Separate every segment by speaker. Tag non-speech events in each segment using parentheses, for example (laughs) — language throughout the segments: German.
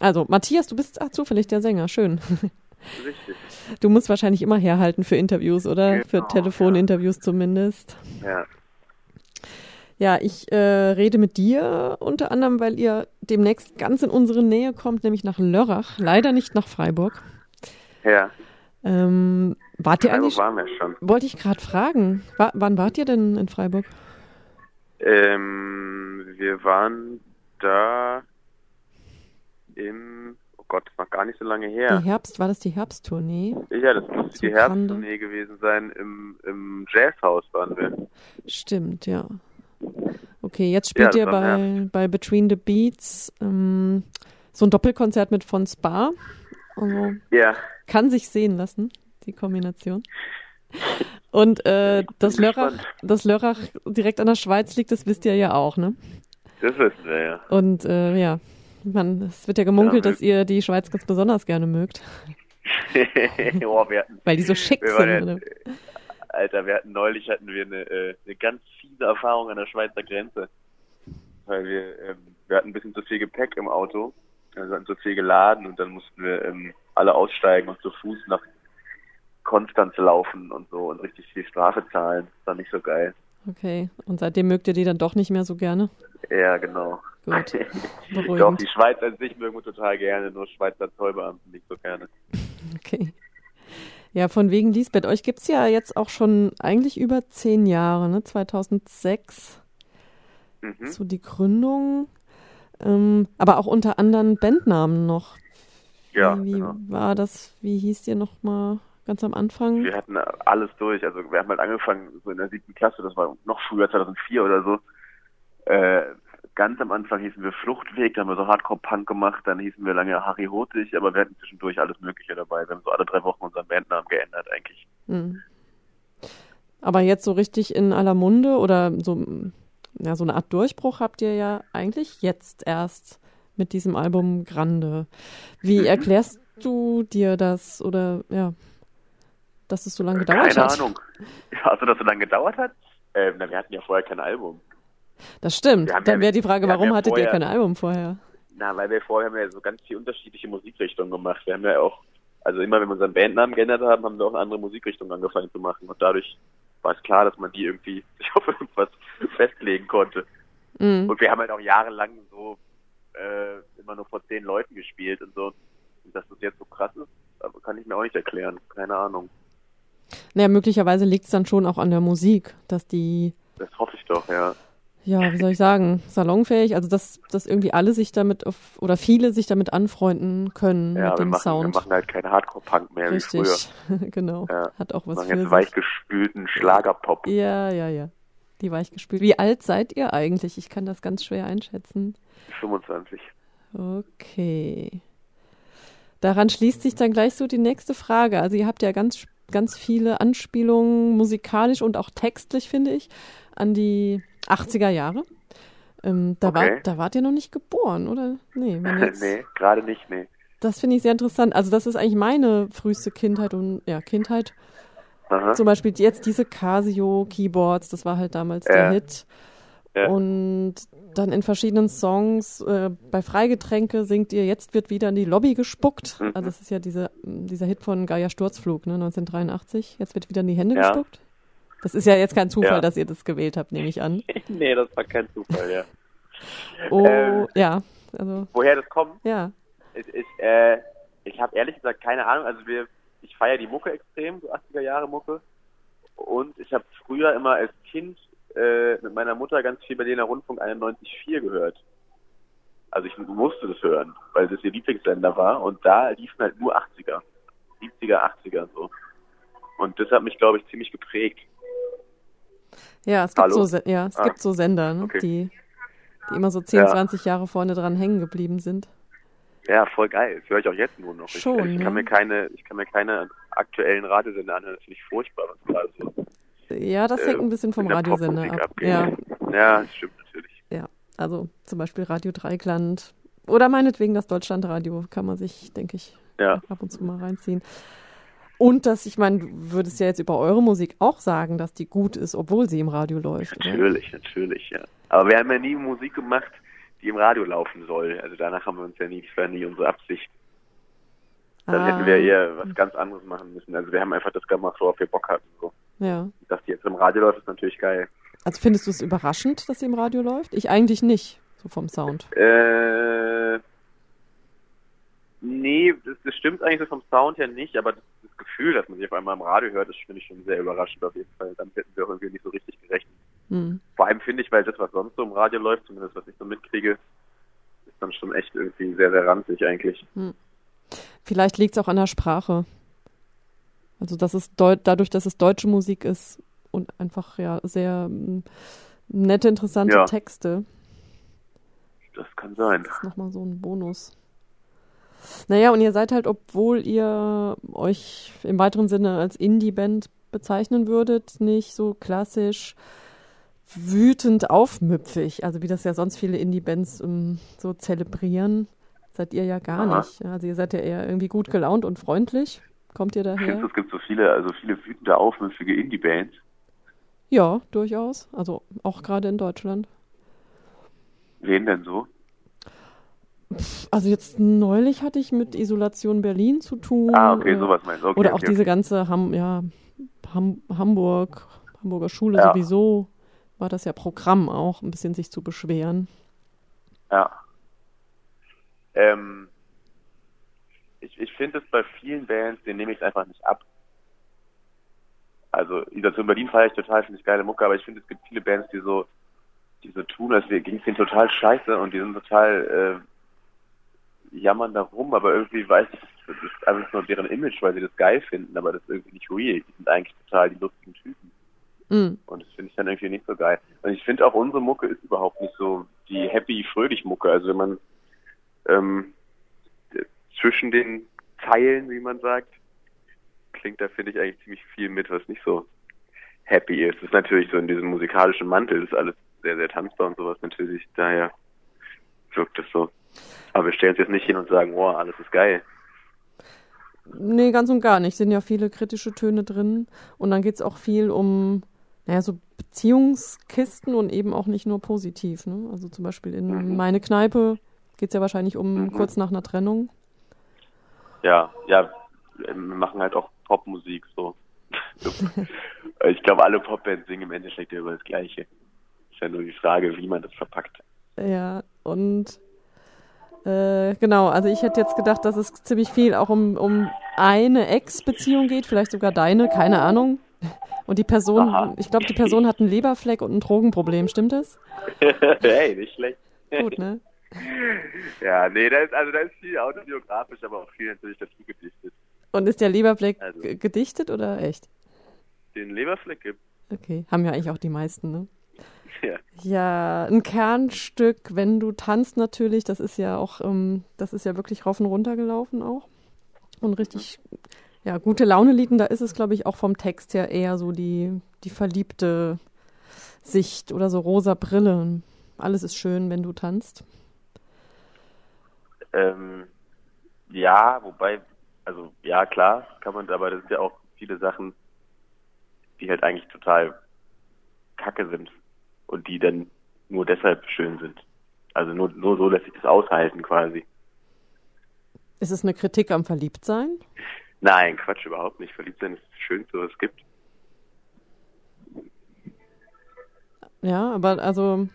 Speaker 1: Also, Matthias, du bist ach, zufällig der Sänger. Schön. (laughs)
Speaker 2: Richtig.
Speaker 1: Du musst wahrscheinlich immer herhalten für Interviews, oder?
Speaker 2: Genau,
Speaker 1: für Telefoninterviews zumindest.
Speaker 2: Ja.
Speaker 1: Ja, ich äh, rede mit dir unter anderem, weil ihr demnächst ganz in unsere Nähe kommt, nämlich nach Lörrach. Leider nicht nach Freiburg.
Speaker 2: Ja.
Speaker 1: Ähm, wart ihr
Speaker 2: Freiburg
Speaker 1: eigentlich?
Speaker 2: waren wir schon.
Speaker 1: Wollte ich gerade fragen. Wa wann wart ihr denn in Freiburg?
Speaker 2: Ähm, wir waren da im, oh Gott, das war gar nicht so lange her.
Speaker 1: Die Herbst, war das die Herbsttournee?
Speaker 2: Ja, das
Speaker 1: Zu
Speaker 2: die. Herbsttournee gewesen sein. Im, im Jazzhaus waren wir.
Speaker 1: Stimmt, ja. Okay, jetzt spielt
Speaker 2: Ja,
Speaker 1: ihr bei, bei Between the Beats ähm, so ein Doppelkonzert mit von Spa. Also
Speaker 2: Ja,
Speaker 1: kann sich sehen lassen, die Kombination. Und äh, das,
Speaker 2: bin
Speaker 1: Lörrach,
Speaker 2: gespannt.
Speaker 1: das Lörrach direkt an der Schweiz liegt, das wisst ihr ja auch, ne?
Speaker 2: das wissen wir ja.
Speaker 1: Und äh, ja, man, es wird ja gemunkelt,
Speaker 2: Ja,
Speaker 1: dass ihr die Schweiz ganz besonders gerne mögt, (laughs)
Speaker 2: oh, hatten,
Speaker 1: weil die so schick sind. Oder?
Speaker 2: Alter, wir hatten neulich hatten wir eine, äh, eine ganz fiese Erfahrung an der Schweizer Grenze. Weil wir, ähm, wir hatten ein bisschen zu viel Gepäck im Auto. Also wir hatten zu viel geladen und dann mussten wir ähm, alle aussteigen und zu Fuß nach Konstanz laufen und so und richtig viel Strafe zahlen. Das war nicht so geil.
Speaker 1: Okay, und seitdem mögt ihr die dann doch nicht mehr so gerne?
Speaker 2: Ja, genau.
Speaker 1: Gut, (laughs)
Speaker 2: Doch,
Speaker 1: beruhigend.
Speaker 2: die Schweiz an sich mögen wir total gerne, nur Schweizer Zollbeamten nicht so gerne.
Speaker 1: Okay. Ja, von wegen Lisbeth. Euch gibt's ja jetzt auch schon eigentlich über zehn Jahre, ne? 2006,
Speaker 2: Mhm.
Speaker 1: so die Gründung. Ähm, aber auch unter anderen Bandnamen noch.
Speaker 2: Ja,
Speaker 1: Wie
Speaker 2: genau.
Speaker 1: war das? Wie hieß ihr noch mal ganz am Anfang?
Speaker 2: Wir hatten alles durch. Also wir haben halt angefangen so in der siebten Klasse, das war noch früher, 2004 oder so. Äh, ganz am Anfang hießen wir Fluchtweg, da haben wir so Hardcore-Punk gemacht, dann hießen wir lange Harry Hotig, aber wir hatten zwischendurch alles Mögliche dabei. Wir haben so alle drei Wochen unseren Bandnamen geändert eigentlich.
Speaker 1: Hm. Aber jetzt so richtig in aller Munde oder so, ja, so eine Art Durchbruch habt ihr ja eigentlich jetzt erst mit diesem Album Grande. Wie
Speaker 2: Mhm. (laughs)
Speaker 1: erklärst du dir das oder ja, dass es so lange gedauert
Speaker 2: Keine
Speaker 1: hat?
Speaker 2: Ahnung. (laughs) Ja, also das so lange gedauert hat? Ähm, na, wir hatten ja vorher kein Album.
Speaker 1: Das stimmt. Dann
Speaker 2: ja-
Speaker 1: wäre die Frage, warum
Speaker 2: ja
Speaker 1: hattet ihr
Speaker 2: vorher-
Speaker 1: kein Album vorher?
Speaker 2: Na, weil wir vorher haben ja so ganz viel unterschiedliche Musikrichtungen gemacht. Wir haben ja auch, also immer wenn wir unseren Bandnamen geändert haben, haben wir auch eine andere Musikrichtung angefangen zu machen. Und dadurch war es klar, dass man die irgendwie (laughs) sich auf irgendwas festlegen konnte.
Speaker 1: Mhm.
Speaker 2: Und wir haben halt auch jahrelang so äh, immer nur vor zehn Leuten gespielt und so. Und dass das jetzt so krass ist, kann ich mir auch nicht erklären. Keine Ahnung.
Speaker 1: Naja, möglicherweise liegt es dann schon auch an der Musik, dass die,
Speaker 2: Das hoffe ich doch, ja.
Speaker 1: ja, wie soll ich sagen, salonfähig, also dass, dass irgendwie alle sich damit auf, oder viele sich damit anfreunden können
Speaker 2: Ja,
Speaker 1: mit
Speaker 2: wir
Speaker 1: dem
Speaker 2: machen,
Speaker 1: Sound.
Speaker 2: wir machen halt keinen Hardcore-Punk mehr wie früher.
Speaker 1: Richtig, (laughs) genau.
Speaker 2: Ja.
Speaker 1: Hat auch
Speaker 2: Wir
Speaker 1: was
Speaker 2: machen
Speaker 1: für
Speaker 2: jetzt
Speaker 1: sich.
Speaker 2: weichgespülten Schlagerpop.
Speaker 1: Ja, ja, ja. Die weichgespült. Wie alt seid ihr eigentlich? Ich kann das ganz schwer einschätzen.
Speaker 2: 25.
Speaker 1: Okay. Daran schließt sich dann gleich so die nächste Frage. Also ihr habt ja ganz, ganz viele Anspielungen musikalisch und auch textlich, finde ich, an die 80er Jahre. Ähm, da,
Speaker 2: Okay.
Speaker 1: war, da wart ihr noch nicht geboren, oder? Nee, (laughs) jetzt,
Speaker 2: nee, gerade nicht, nee.
Speaker 1: das finde ich sehr interessant. Also das ist eigentlich meine früheste Kindheit und ja, Kindheit.
Speaker 2: Aha.
Speaker 1: Zum Beispiel jetzt diese Casio Keyboards, das war halt damals der
Speaker 2: Ja.
Speaker 1: Hit.
Speaker 2: Ja.
Speaker 1: Und dann in verschiedenen Songs, äh, bei Freigetränke singt ihr, jetzt wird wieder in die Lobby gespuckt.
Speaker 2: Mhm.
Speaker 1: Also das ist ja diese, dieser Hit von Gaia Sturzflug, ne, 1983. Jetzt wird wieder in die Hände
Speaker 2: Ja.
Speaker 1: gespuckt. Das ist ja jetzt kein Zufall,
Speaker 2: Ja.
Speaker 1: dass ihr das gewählt habt, nehme ich an. (laughs)
Speaker 2: nee, das war kein Zufall, ja. (laughs)
Speaker 1: Oh,
Speaker 2: Ähm.
Speaker 1: ja, also,
Speaker 2: Woher das kommt,
Speaker 1: ja.
Speaker 2: ist, ist äh, ich habe ehrlich gesagt keine Ahnung. Also wir, ich feiere die Mucke extrem, so 80er Jahre Mucke. Und ich habe früher immer als Kind äh, mit meiner Mutter ganz viel Berliner Rundfunk 91.4 gehört. Also ich musste das hören, weil das ihr Lieblingssender war. Und da liefen halt nur 80er. 70er, 80er so. Und das hat mich, glaube ich, ziemlich geprägt.
Speaker 1: Ja, es gibt
Speaker 2: Hallo?
Speaker 1: so, ja, es
Speaker 2: Ah.
Speaker 1: gibt so Sender, ne,
Speaker 2: Okay.
Speaker 1: die, die immer so 10,
Speaker 2: Ja.
Speaker 1: 20 Jahre vorne dran hängen geblieben sind.
Speaker 2: Ja, voll geil. Das höre ich auch jetzt nur noch. Ich,
Speaker 1: Schon,
Speaker 2: ich,
Speaker 1: ne?
Speaker 2: kann mir keine, ich kann mir keine aktuellen Radiosender anhören. Das finde ich furchtbar, was gerade so
Speaker 1: Ja, das hängt
Speaker 2: äh,
Speaker 1: ein bisschen vom Radiosender ab.
Speaker 2: abgeht.
Speaker 1: Ja,
Speaker 2: ja, das stimmt natürlich.
Speaker 1: ja. Also zum Beispiel Radio Dreikland oder meinetwegen das Deutschlandradio kann man sich, denke ich,
Speaker 2: Ja.
Speaker 1: ab und zu mal reinziehen. Und dass, ich meine, du würdest ja jetzt über eure Musik auch sagen, dass die gut ist, obwohl sie im Radio läuft. Oder?
Speaker 2: Natürlich, natürlich, ja. Aber wir haben ja nie Musik gemacht, die im Radio laufen soll. Also danach haben wir uns ja nie, das war nie unsere Absicht. Dann
Speaker 1: Ah.
Speaker 2: hätten wir eher was ganz anderes machen müssen. Also wir haben einfach das gemacht, worauf wir Bock hatten. So.
Speaker 1: Ja.
Speaker 2: Dass die jetzt im Radio läuft, ist natürlich geil.
Speaker 1: Also findest du es überraschend, dass sie im Radio läuft? Ich eigentlich nicht, so vom Sound.
Speaker 2: Äh, nee, das, das stimmt eigentlich so vom Sound her nicht, aber das, das Gefühl, dass man sie auf einmal im Radio hört, das finde ich schon sehr überraschend auf jeden Fall. Damit hätten wir auch irgendwie nicht so richtig gerechnet.
Speaker 1: Hm.
Speaker 2: Vor allem finde ich, weil das, was sonst so im Radio läuft, zumindest was ich so mitkriege, ist dann schon echt irgendwie sehr, sehr ranzig eigentlich.
Speaker 1: Vielleicht liegt es auch an der Sprache. Also dass es dadurch, dass es deutsche Musik ist und einfach ja sehr mm, nette, interessante
Speaker 2: Ja.
Speaker 1: Texte.
Speaker 2: Das kann sein.
Speaker 1: Das ist nochmal so ein Bonus. Naja, und ihr seid halt, obwohl ihr euch im weiteren Sinne als Indie-Band bezeichnen würdet, nicht so klassisch wütend aufmüpfig, also wie das ja sonst viele Indie-Bands ähm, so zelebrieren, seid ihr ja gar
Speaker 2: Aha.
Speaker 1: nicht. Also ihr seid ja eher irgendwie gut gelaunt und freundlich. Kommt ihr daher?
Speaker 2: es gibt so viele, also viele wütende, aufmüffige Indie-Bands.
Speaker 1: Ja, durchaus. Also auch gerade in Deutschland.
Speaker 2: Wen denn so?
Speaker 1: Also jetzt neulich hatte ich mit Isolation Berlin zu tun.
Speaker 2: Ah, okay, sowas meinst du. Okay,
Speaker 1: Oder auch
Speaker 2: okay,
Speaker 1: diese
Speaker 2: okay.
Speaker 1: ganze Ham ja, Ham Hamburg, Hamburger Schule
Speaker 2: Ja.
Speaker 1: sowieso, war das ja Programm auch, ein bisschen sich zu beschweren.
Speaker 2: Ja. Ähm, ich ich finde es bei vielen Bands, denen nehme ich einfach nicht ab. Also, Isolation Berlin feiere ich total, finde ich geile Mucke, aber ich finde, es gibt viele Bands, die so, die so tun, als ging es denen total scheiße und die sind total, äh, jammern da rum, aber irgendwie weiß ich, das ist einfach nur deren Image, weil sie das geil finden, aber das ist irgendwie nicht real. Die sind eigentlich total die lustigen Typen.
Speaker 1: Mm,
Speaker 2: Und das finde ich dann irgendwie nicht so geil. Und ich finde auch unsere Mucke ist überhaupt nicht so die happy, fröhlich Mucke. Also wenn man ähm, zwischen den Zeilen, wie man sagt, klingt da finde ich eigentlich ziemlich viel mit, was nicht so happy ist. Das ist natürlich so in diesem musikalischen Mantel, das ist alles sehr, sehr tanzbar und sowas natürlich. Daher wirkt es so. Aber wir stellen uns jetzt nicht hin und sagen, wow, alles ist geil.
Speaker 1: Nee, ganz und gar nicht. Sind ja viele kritische Töne drin. Und dann geht es auch viel um, naja, so Beziehungskisten und eben auch nicht nur positiv. Ne? Also zum Beispiel in
Speaker 2: Mhm.
Speaker 1: meine Kneipe geht es ja wahrscheinlich um
Speaker 2: Mhm.
Speaker 1: kurz nach einer Trennung.
Speaker 2: Ja, ja, wir machen halt auch Popmusik so. (laughs) ich glaube, alle Popbands singen im Endeffekt ja über das Gleiche. Ist ja nur die Frage, wie man das verpackt.
Speaker 1: Ja, und äh, genau, also ich hätte jetzt gedacht, dass es ziemlich viel auch um, um eine Ex-Beziehung geht, vielleicht sogar deine, keine Ahnung. Und die Person,
Speaker 2: Aha.
Speaker 1: ich glaube, die Person hat einen Leberfleck und ein Drogenproblem, stimmt das? (laughs)
Speaker 2: hey, nicht schlecht.
Speaker 1: Gut, ne?
Speaker 2: Ja, nee, da ist, also da ist viel autobiografisch, aber auch viel natürlich dazu gedichtet.
Speaker 1: Und ist der Leberfleck
Speaker 2: Also.
Speaker 1: gedichtet oder echt?
Speaker 2: Den Leberfleck gibt
Speaker 1: Okay, haben ja eigentlich auch die meisten, ne? (laughs)
Speaker 2: ja.
Speaker 1: Ja, ein Kernstück, wenn du tanzt natürlich, das ist ja auch, ähm, das ist ja wirklich rauf und runter gelaufen auch. Und richtig, ja, gute Laune liegen, da ist es, glaube ich, auch vom Text her eher so die, die verliebte Sicht oder so rosa Brille. Alles ist schön, wenn du tanzt.
Speaker 2: Ähm, ja, wobei, also ja, klar, kann man, aber das sind ja auch viele Sachen, die halt eigentlich total kacke sind und die dann nur deshalb schön sind. Also nur, nur so lässt sich das aushalten quasi.
Speaker 1: Ist es eine Kritik am Verliebtsein?
Speaker 2: Nein, Quatsch, überhaupt nicht. Verliebt sein ist das Schönste, was es gibt.
Speaker 1: Ja, aber also,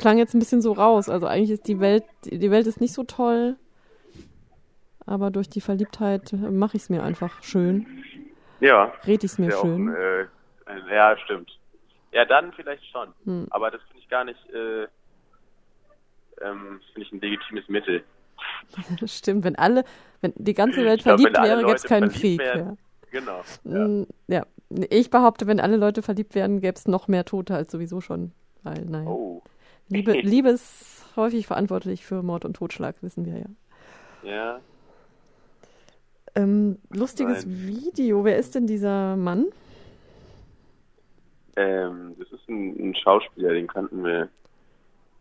Speaker 1: klang jetzt ein bisschen so raus. Also eigentlich ist die Welt, die Welt ist nicht so toll, aber durch die Verliebtheit mache ich es mir einfach schön.
Speaker 2: Ja,
Speaker 1: Red ich es mir
Speaker 2: ja auch
Speaker 1: schön.
Speaker 2: ein, äh, ja, stimmt. Ja, dann vielleicht schon.
Speaker 1: Hm.
Speaker 2: Aber das finde ich gar nicht, äh, ähm, finde ich ein legitimes Mittel. (laughs)
Speaker 1: Stimmt, wenn alle, wenn die ganze Welt
Speaker 2: glaub,
Speaker 1: verliebt wäre, gäbe es keinen Krieg. Ja.
Speaker 2: Genau. Ja.
Speaker 1: Mm, ja. Ich behaupte, wenn alle Leute verliebt werden, gäbe es noch mehr Tote als sowieso schon. Weil, nein.
Speaker 2: Oh.
Speaker 1: Liebe, (laughs) Liebe ist häufig verantwortlich für Mord und Totschlag, wissen wir ja.
Speaker 2: Ja.
Speaker 1: Ähm, lustiges
Speaker 2: Nein.
Speaker 1: Video. Wer ist denn dieser Mann?
Speaker 2: Ähm, das ist ein, ein Schauspieler, den kannten wir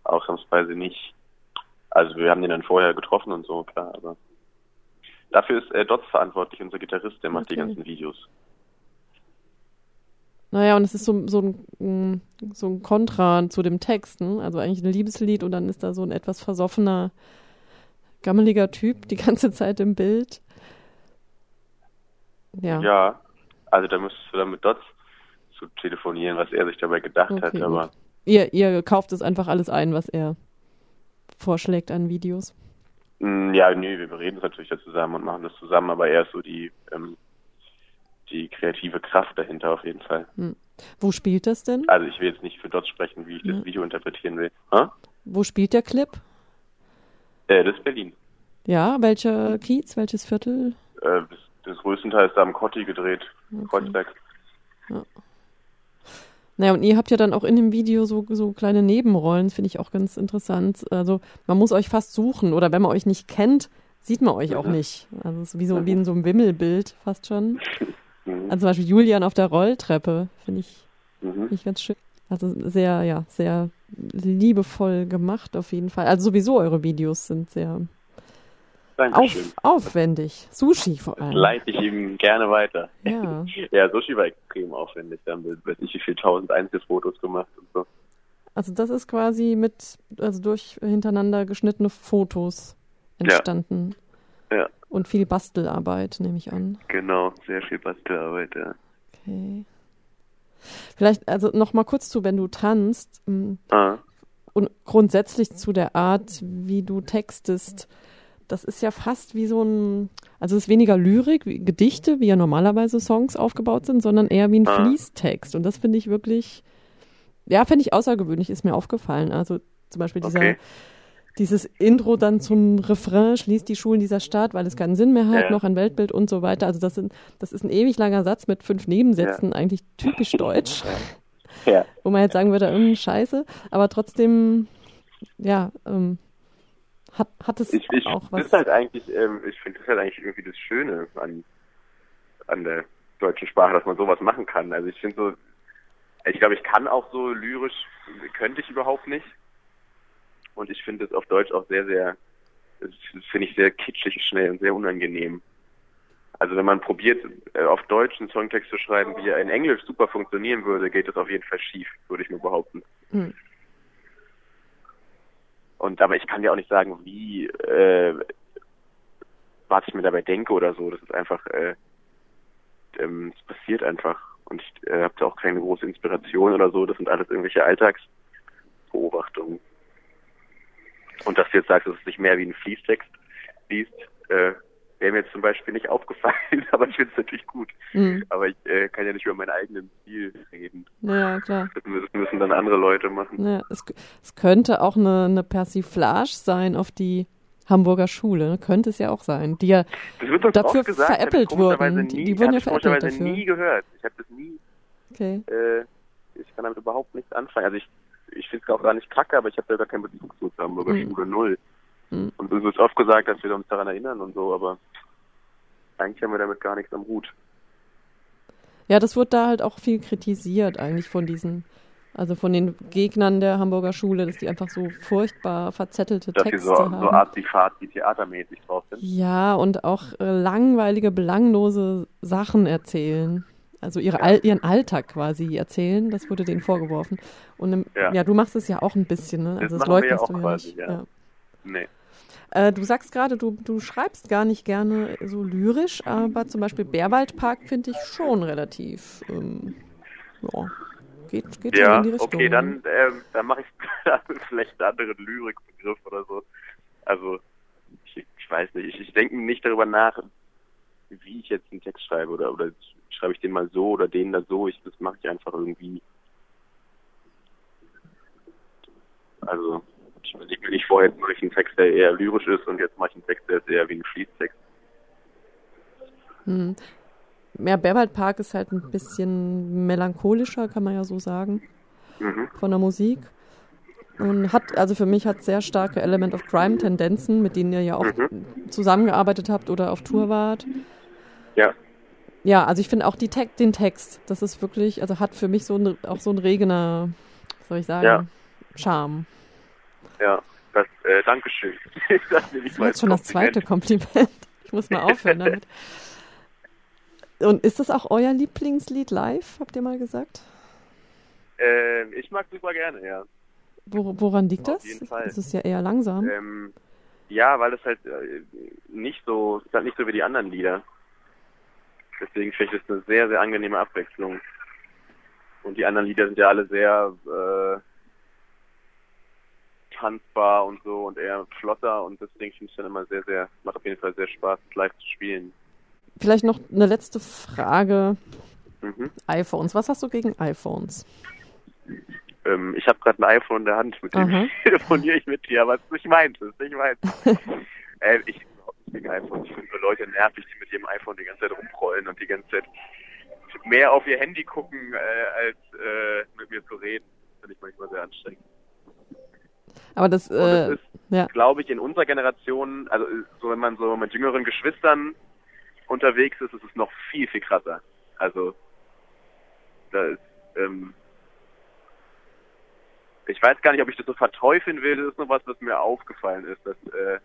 Speaker 2: ausnahmsweise nicht. Also wir haben den dann vorher getroffen und so, klar, aber dafür ist äh, Dotz verantwortlich, unser Gitarrist, der macht die
Speaker 1: Okay.
Speaker 2: ganzen Videos.
Speaker 1: Naja, und es ist so, so, ein, so ein Kontra zu dem Text, ne? Also eigentlich ein Liebeslied und dann ist da so ein etwas versoffener, gammeliger Typ die ganze (laughs) Zeit im Bild.
Speaker 2: Ja. Ja, also da müsstest du dann mit Dots zu telefonieren, was er sich dabei gedacht okay, hat, aber.
Speaker 1: Ihr, ihr kauft es einfach alles ein, was er vorschlägt an Videos.
Speaker 2: Mm, ja, nee, wir bereden es natürlich da zusammen und machen das zusammen, aber er ist so die, ähm, die kreative Kraft dahinter auf jeden Fall. Hm.
Speaker 1: Wo spielt das denn?
Speaker 2: Also ich will jetzt nicht für Dots sprechen, wie ich ja. das Video interpretieren will.
Speaker 1: Ha? Wo spielt der Clip?
Speaker 2: Äh, das ist Berlin.
Speaker 1: Ja, welcher Kiez, welches Viertel?
Speaker 2: Äh, das, das größtenteils da am Kotti gedreht, okay. Kreuzberg. Ja.
Speaker 1: Naja, und ihr habt ja dann auch in dem Video so, so kleine Nebenrollen, finde ich auch ganz interessant. Also man muss euch fast suchen oder wenn man euch nicht kennt, sieht man euch auch nicht. Also es ist wie so wie in so einem Wimmelbild fast schon. (laughs) Mhm. Also zum Beispiel Julian auf der Rolltreppe, finde ich, mhm. find ich ganz schön. Also sehr, ja, sehr liebevoll gemacht auf jeden Fall. Also sowieso eure Videos sind sehr auf, aufwendig. Sushi vor allem. Das
Speaker 2: leite ich ihm gerne weiter. Ja. (laughs) ja, Sushi war extrem aufwendig. Da haben wir, weiß nicht wie viel, tausend Einzelfotos gemacht und so.
Speaker 1: Also das ist quasi mit, also durch hintereinander geschnittene Fotos entstanden. Ja. ja. Und viel Bastelarbeit, nehme ich an.
Speaker 2: Genau, sehr viel Bastelarbeit, ja. Okay.
Speaker 1: Vielleicht, also noch mal kurz zu, wenn du tanzt. Mm, ah. Und grundsätzlich zu der Art, wie du textest das ist ja fast wie so ein, also es ist weniger Lyrik, wie Gedichte, wie ja normalerweise Songs aufgebaut sind, sondern eher wie ein ah. Fließtext. Und das finde ich wirklich, ja, finde ich außergewöhnlich, ist mir aufgefallen. Also zum Beispiel dieser, okay. Dieses Intro dann zum Refrain schließt die Schulen dieser Stadt, weil es keinen Sinn mehr hat, ja. noch ein Weltbild und so weiter. Also das sind, das ist ein ewig langer Satz mit fünf Nebensätzen, ja. eigentlich typisch deutsch. Ja. Wo man jetzt sagen würde, hm, scheiße, aber trotzdem, ja, ähm, hat, hat es
Speaker 2: ich, ich,
Speaker 1: auch was?
Speaker 2: Ist halt eigentlich, ähm, ich finde das halt eigentlich irgendwie das Schöne an, an der deutschen Sprache, dass man sowas machen kann. Also ich finde so, ich glaube, ich kann auch so lyrisch, könnte ich überhaupt nicht. Und ich finde es auf Deutsch auch sehr, sehr, finde ich sehr kitschig schnell und sehr unangenehm. Also wenn man probiert, äh, auf Deutsch einen Songtext zu schreiben, wie er in Englisch super funktionieren würde, geht das auf jeden Fall schief, würde ich mir behaupten. Hm. Und aber ich kann dir auch nicht sagen, wie äh, was ich mir dabei denke oder so. Das ist einfach, äh, ähm, es passiert einfach. Und ich äh, habe da auch keine große Inspiration oder so. Das sind alles irgendwelche Alltagsbeobachtungen. Und dass du jetzt sagst, dass es sich mehr wie ein Fließtext liest, äh, wäre mir jetzt zum Beispiel nicht (laughs) aufgefallen, aber ich finde es natürlich gut. Mhm. Aber ich äh, kann ja nicht über meinen eigenen Stil reden.
Speaker 1: Ja, klar.
Speaker 2: Das müssen, dann andere Leute machen.
Speaker 1: Ja, es, es könnte auch eine, eine Persiflage sein auf die Hamburger Schule, könnte es ja auch sein, die ja dafür gesagt, veräppelt wurden.
Speaker 2: Nie,
Speaker 1: die, die wurden ja veräppelt
Speaker 2: dafür. nie gehört. Ich habe das nie. Okay. Äh, ich kann damit überhaupt nichts anfangen. Also ich, ich finde es auch gar nicht kacke, aber ich habe da gar keinen Bezug zu Hamburger mhm. Schule null. Mhm. Und es ist oft gesagt, dass wir uns daran erinnern und so, aber eigentlich haben wir damit gar nichts am Hut.
Speaker 1: Ja, das wird da halt auch viel kritisiert eigentlich von diesen, also von den Gegnern der Hamburger Schule, dass die einfach so furchtbar verzettelte dass Texte
Speaker 2: so,
Speaker 1: haben.
Speaker 2: so arzi theatermäßig drauf sind.
Speaker 1: Ja, und auch äh, langweilige, belanglose Sachen erzählen. Also ihre, ja. All, ihren Alltag quasi erzählen, das wurde denen vorgeworfen. Und im, ja. ja. du machst es ja auch ein bisschen, ne?
Speaker 2: Also das, das leugnest ja du ja quasi, nicht. Ja.
Speaker 1: Nee. Äh, du sagst gerade, du, du schreibst gar nicht gerne so lyrisch, aber zum Beispiel Bärwaldpark finde ich schon relativ, ähm, ja, geht, geht
Speaker 2: ja,
Speaker 1: schon in die Richtung.
Speaker 2: okay, dann, äh, dann mache ich (laughs) vielleicht einen anderen Lyrikbegriff oder so. Also, ich, ich weiß nicht, ich, ich denke nicht darüber nach, wie ich jetzt einen Text schreibe oder, oder schreibe ich den mal so oder den da so. Ich, das mache ich einfach irgendwie. Also, ich überlege mir nicht vorher, jetzt mache ich einen Text, der eher lyrisch ist und jetzt mache ich einen Text, der ist eher wie ein Fließtext.
Speaker 1: Hm. Ja, Berwald ist halt ein bisschen melancholischer, kann man ja so sagen, mhm. von der Musik. Und hat, also für mich hat sehr starke Element of Crime-Tendenzen, mit denen ihr ja auch mhm. zusammengearbeitet habt oder auf Tour wart.
Speaker 2: Ja.
Speaker 1: Ja, also ich finde auch die Te den Text, das ist wirklich, also hat für mich so ein, auch so ein Regener, soll ich sagen, ja. Charme.
Speaker 2: Ja, das, äh, Dankeschön. (laughs)
Speaker 1: das, das ist jetzt schon das zweite Kompliment. Ich muss mal aufhören damit. Und ist das auch euer Lieblingslied live, habt ihr mal gesagt?
Speaker 2: Äh, ich mag super gerne, ja.
Speaker 1: Wo, woran liegt
Speaker 2: Auf
Speaker 1: das?
Speaker 2: jeden Fall.
Speaker 1: Es ist ja eher langsam.
Speaker 2: Ähm, ja, weil es halt äh, nicht so, es ist halt nicht so wie die anderen Lieder. Deswegen finde ich das eine sehr, sehr angenehme Abwechslung. Und die anderen Lieder sind ja alle sehr äh, tanzbar und so und eher flotter und deswegen finde ich dann immer sehr, sehr, macht auf jeden Fall sehr Spaß, live zu spielen.
Speaker 1: Vielleicht noch eine letzte Frage.
Speaker 2: Mhm.
Speaker 1: iPhones. Was hast du gegen iPhones?
Speaker 2: Ähm, ich habe gerade ein iPhone in der Hand, mit dem (laughs) telefoniere ich mit dir, aber es ist nicht meins, es ist nicht meins. (laughs) äh, ich überhaupt nicht gegen iPhone. Ich finde nur Leute nervig, die mit ihrem iPhone die ganze Zeit rumrollen und die ganze Zeit mehr auf ihr Handy gucken, äh, als äh, mit mir zu reden. Finde ich manchmal sehr anstrengend.
Speaker 1: Aber das, äh,
Speaker 2: ist,
Speaker 1: ja.
Speaker 2: glaube ich, in unserer Generation, also so wenn man so mit jüngeren Geschwistern unterwegs ist, ist es noch viel, viel krasser. Also da ist, ähm, ich weiß gar nicht, ob ich das so verteufeln will, das ist nur was, was mir aufgefallen ist, dass äh,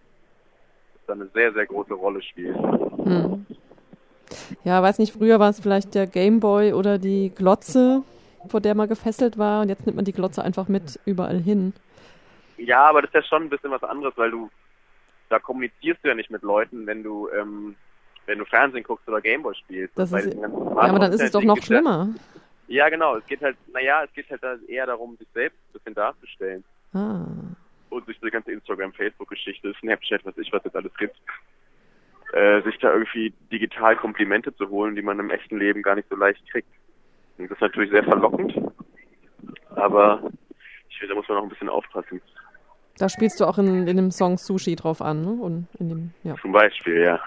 Speaker 2: da eine sehr, sehr große Rolle spielt.
Speaker 1: Hm. Ja, weiß nicht, früher war es vielleicht der Gameboy oder die Glotze, vor der man gefesselt war und jetzt nimmt man die Glotze einfach mit überall hin.
Speaker 2: Ja, aber das ist ja schon ein bisschen was anderes, weil du da kommunizierst du ja nicht mit Leuten, wenn du ähm, wenn du Fernsehen guckst oder Gameboy spielst.
Speaker 1: Das ist, ja, aber dann ist es doch noch schlimmer.
Speaker 2: Ja, genau. Es geht halt, naja, es geht halt eher darum, sich selbst ein bisschen darzustellen.
Speaker 1: Ah.
Speaker 2: Und sich diese ganze Instagram, Facebook-Geschichte, Snapchat, was ich was jetzt alles gibt, äh, sich da irgendwie digital Komplimente zu holen, die man im echten Leben gar nicht so leicht kriegt. Und das ist natürlich sehr verlockend. Aber ich finde, da muss man noch ein bisschen aufpassen.
Speaker 1: Da spielst du auch in, in dem Song Sushi drauf an, ne? Und in dem, ja,
Speaker 2: Zum Beispiel, ja.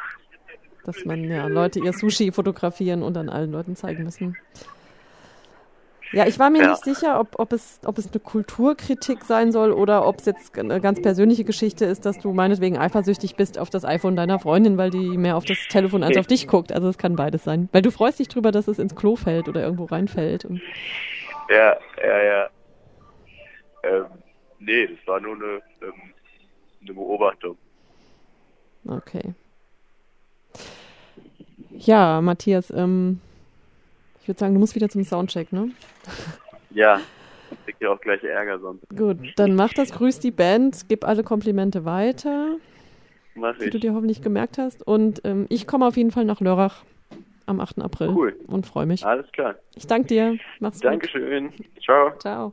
Speaker 1: dass man ja Leute ihr Sushi fotografieren und dann allen Leuten zeigen müssen. Ja, ich war mir
Speaker 2: Ja.
Speaker 1: nicht sicher, ob, ob, es, ob es eine Kulturkritik sein soll oder ob es jetzt eine ganz persönliche Geschichte ist, dass du meinetwegen eifersüchtig bist auf das iPhone deiner Freundin, weil die mehr auf das Telefon als auf dich guckt. Also es kann beides sein. Weil du freust dich drüber, dass es ins Klo fällt oder irgendwo reinfällt.
Speaker 2: Ja, ja, ja. Ähm, nee, das war nur eine, ähm, eine Beobachtung.
Speaker 1: okay. Ja, Matthias, ähm, ich würde sagen, du musst wieder zum Soundcheck, ne?
Speaker 2: Ja, ich krieg ja auch gleich Ärger sonst.
Speaker 1: Gut, dann mach das, grüß die Band, gib alle Komplimente weiter,
Speaker 2: Mach
Speaker 1: die du
Speaker 2: ich.
Speaker 1: dir hoffentlich gemerkt hast. Und ähm, ich komme auf jeden Fall nach Lörrach am 8. April
Speaker 2: Cool.
Speaker 1: und freue mich.
Speaker 2: Alles klar.
Speaker 1: Ich danke dir. Mach's gut.
Speaker 2: Dankeschön. Ciao.
Speaker 1: Ciao.